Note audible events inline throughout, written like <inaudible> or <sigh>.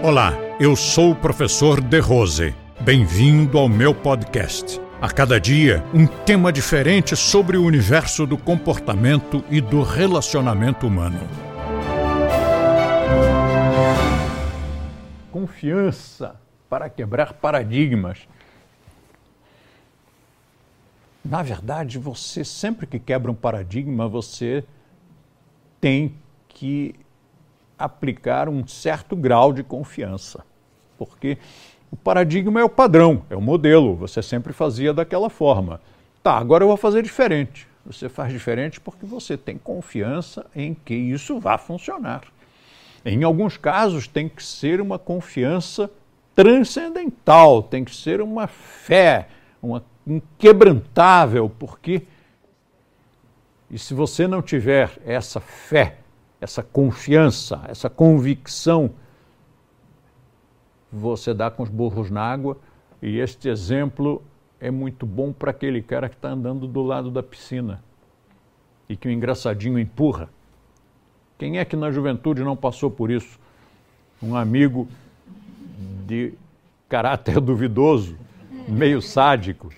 Olá, eu sou o professor De Rose. Bem-vindo ao meu podcast. A cada dia, um tema diferente sobre o universo do comportamento e do relacionamento humano. Confiança para quebrar paradigmas. Na verdade, você sempre que quebra um paradigma, você tem que aplicar um certo grau de confiança. Porque o paradigma é o padrão, é o modelo, você sempre fazia daquela forma. Tá, agora eu vou fazer diferente. Você faz diferente porque você tem confiança em que isso vá funcionar. Em alguns casos, tem que ser uma confiança transcendental, tem que ser uma fé, uma inquebrantável, porque. E se você não tiver essa fé, essa confiança, essa convicção, você dá com os burros na água. E este exemplo é muito bom para aquele cara que está andando do lado da piscina e que o engraçadinho empurra. Quem é que na juventude não passou por isso? Um amigo de caráter <laughs> duvidoso, meio sádico,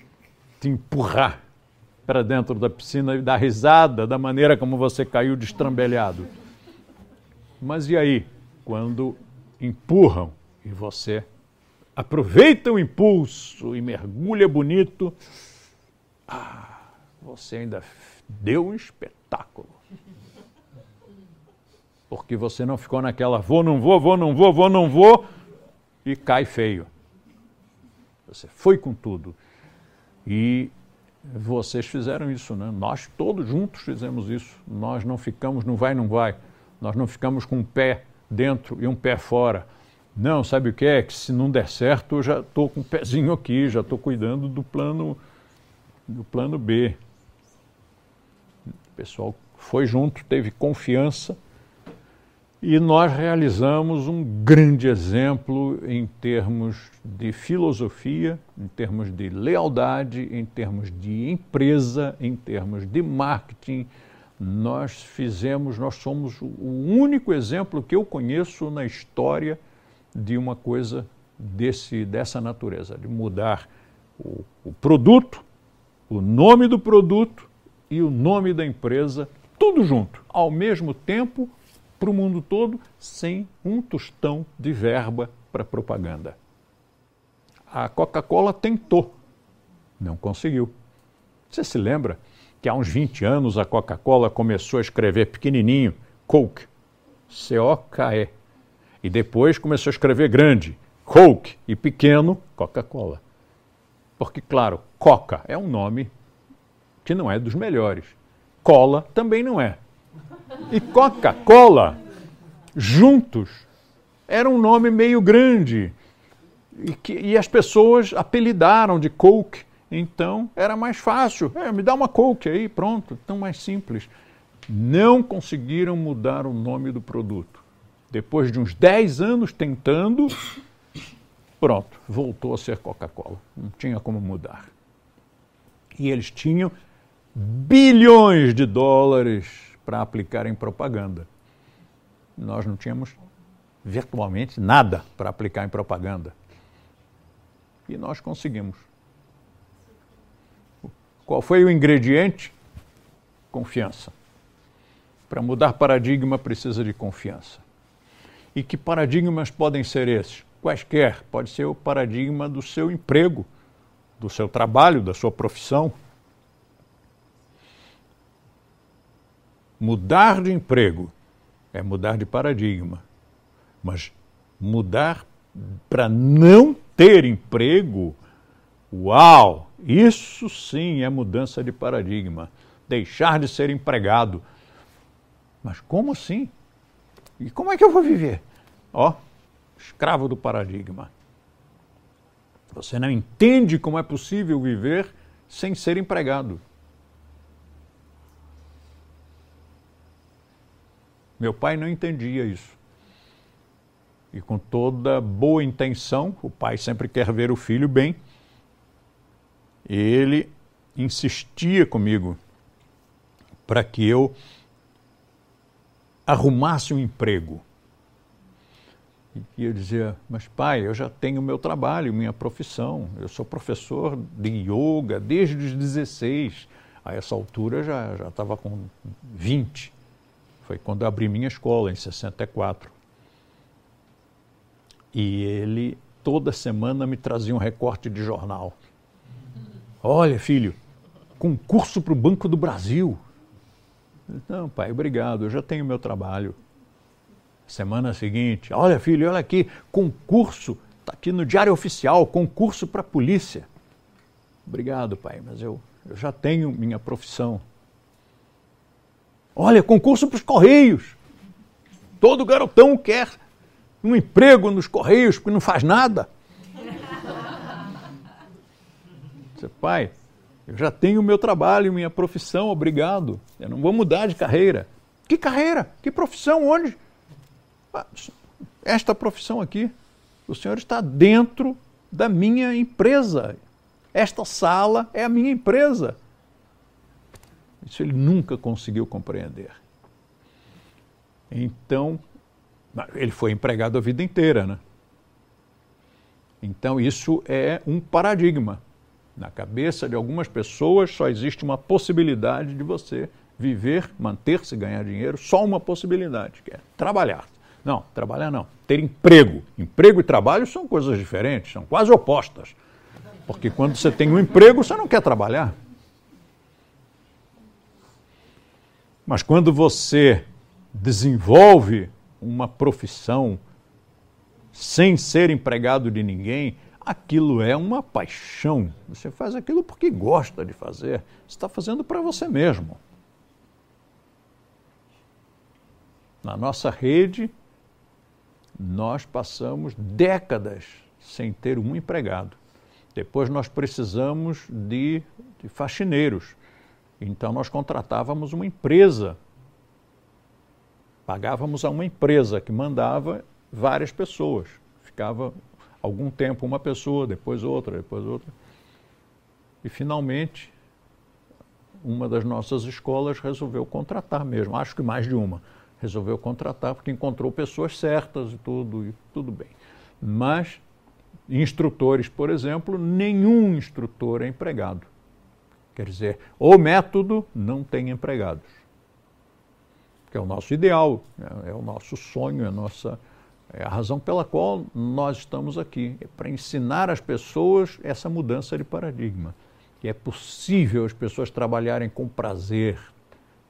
te empurrar para dentro da piscina e dar risada da maneira como você caiu destrambelhado. Mas e aí, quando empurram e você aproveita o impulso e mergulha bonito, ah, você ainda deu um espetáculo. Porque você não ficou naquela vou, não vou, vou, não vou, vou, não vou e cai feio. Você foi com tudo. E vocês fizeram isso, né? Nós todos juntos fizemos isso. Nós não ficamos no vai, não vai. Nós não ficamos com um pé dentro e um pé fora. Não, sabe o que é? Que se não der certo, eu já estou com o um pezinho aqui, já estou cuidando do plano, do plano B. O pessoal foi junto, teve confiança e nós realizamos um grande exemplo em termos de filosofia, em termos de lealdade, em termos de empresa, em termos de marketing, nós fizemos, nós somos o único exemplo que eu conheço na história de uma coisa desse, dessa natureza, de mudar o, o produto, o nome do produto e o nome da empresa, tudo junto, ao mesmo tempo, para o mundo todo, sem um tostão de verba para propaganda. A Coca-Cola tentou, não conseguiu. Você se lembra? Que há uns 20 anos a Coca-Cola começou a escrever pequenininho, Coke, C-O-K-E. E depois começou a escrever grande, Coke, e pequeno, Coca-Cola. Porque, claro, Coca é um nome que não é dos melhores. Cola também não é. E Coca-Cola, juntos, era um nome meio grande. E, que, e as pessoas apelidaram de Coke então era mais fácil. É, me dá uma Coke aí, pronto, tão mais simples. Não conseguiram mudar o nome do produto. Depois de uns 10 anos tentando, pronto, voltou a ser Coca-Cola. Não tinha como mudar. E eles tinham bilhões de dólares para aplicar em propaganda. Nós não tínhamos virtualmente nada para aplicar em propaganda. E nós conseguimos. Qual foi o ingrediente? Confiança. Para mudar paradigma precisa de confiança. E que paradigmas podem ser esses? Quaisquer. Pode ser o paradigma do seu emprego, do seu trabalho, da sua profissão. Mudar de emprego é mudar de paradigma. Mas mudar para não ter emprego, uau! Isso sim é mudança de paradigma. Deixar de ser empregado. Mas como assim? E como é que eu vou viver? Ó, escravo do paradigma. Você não entende como é possível viver sem ser empregado. Meu pai não entendia isso. E com toda boa intenção, o pai sempre quer ver o filho bem ele insistia comigo para que eu arrumasse um emprego. E eu dizia, mas pai, eu já tenho meu trabalho, minha profissão. Eu sou professor de yoga desde os 16. A essa altura já já estava com 20. Foi quando abri minha escola, em 64. E ele, toda semana, me trazia um recorte de jornal. Olha, filho, concurso para o Banco do Brasil. Não, pai, obrigado, eu já tenho meu trabalho. Semana seguinte, olha filho, olha aqui, concurso, está aqui no Diário Oficial, concurso para a polícia. Obrigado, pai, mas eu, eu já tenho minha profissão. Olha, concurso para os Correios. Todo garotão quer um emprego nos Correios porque não faz nada. Pai, eu já tenho meu trabalho, minha profissão, obrigado. Eu não vou mudar de carreira. Que carreira? Que profissão? Onde? esta profissão aqui, o senhor está dentro da minha empresa. Esta sala é a minha empresa. Isso ele nunca conseguiu compreender. Então, ele foi empregado a vida inteira, né? Então, isso é um paradigma. Na cabeça de algumas pessoas só existe uma possibilidade de você viver, manter-se, ganhar dinheiro, só uma possibilidade, que é trabalhar. Não, trabalhar não. Ter emprego. Emprego e trabalho são coisas diferentes, são quase opostas. Porque quando você tem um emprego, você não quer trabalhar. Mas quando você desenvolve uma profissão sem ser empregado de ninguém, aquilo é uma paixão. Você faz aquilo porque gosta de fazer. Está fazendo para você mesmo. Na nossa rede, nós passamos décadas sem ter um empregado. Depois nós precisamos de, de faxineiros. Então nós contratávamos uma empresa. Pagávamos a uma empresa que mandava várias pessoas. Ficava algum tempo uma pessoa, depois outra, depois outra. E finalmente uma das nossas escolas resolveu contratar mesmo, acho que mais de uma resolveu contratar porque encontrou pessoas certas e tudo, e tudo bem. Mas instrutores, por exemplo, nenhum instrutor é empregado. Quer dizer, o método não tem empregados. Que é o nosso ideal, é, é o nosso sonho, é a nossa é a razão pela qual nós estamos aqui, é para ensinar às pessoas essa mudança de paradigma. Que é possível as pessoas trabalharem com prazer,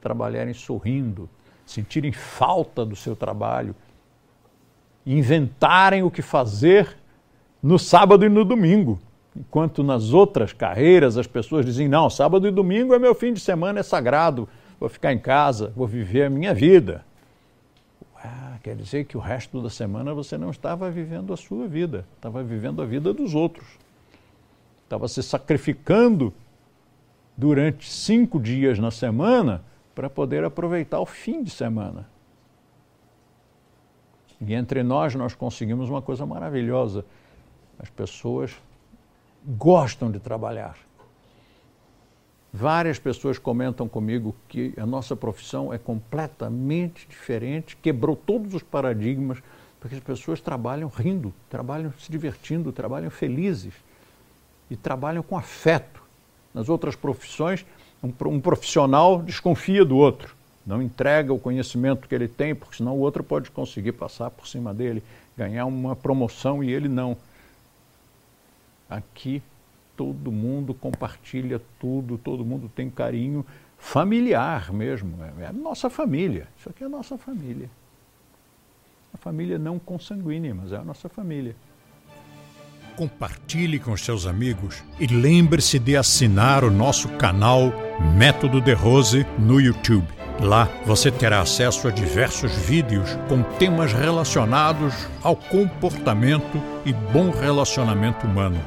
trabalharem sorrindo, sentirem falta do seu trabalho, inventarem o que fazer no sábado e no domingo. Enquanto nas outras carreiras as pessoas dizem: não, sábado e domingo é meu fim de semana, é sagrado, vou ficar em casa, vou viver a minha vida. Ah, quer dizer que o resto da semana você não estava vivendo a sua vida, estava vivendo a vida dos outros. Estava se sacrificando durante cinco dias na semana para poder aproveitar o fim de semana. E entre nós, nós conseguimos uma coisa maravilhosa. As pessoas gostam de trabalhar. Várias pessoas comentam comigo que a nossa profissão é completamente diferente, quebrou todos os paradigmas, porque as pessoas trabalham rindo, trabalham se divertindo, trabalham felizes e trabalham com afeto. Nas outras profissões, um, profissional desconfia do outro, não entrega o conhecimento que ele tem, porque senão o outro pode conseguir passar por cima dele, ganhar uma promoção e ele não. Aqui todo mundo compartilha tudo, todo mundo tem carinho familiar mesmo. É a nossa família. Isso aqui é a nossa família. A família não consanguínea, mas é a nossa família compartilhe com seus amigos e lembre-se de assinar o nosso canal Método de Rose no YouTube. Lá você terá acesso a diversos vídeos com temas relacionados ao comportamento e bom relacionamento humano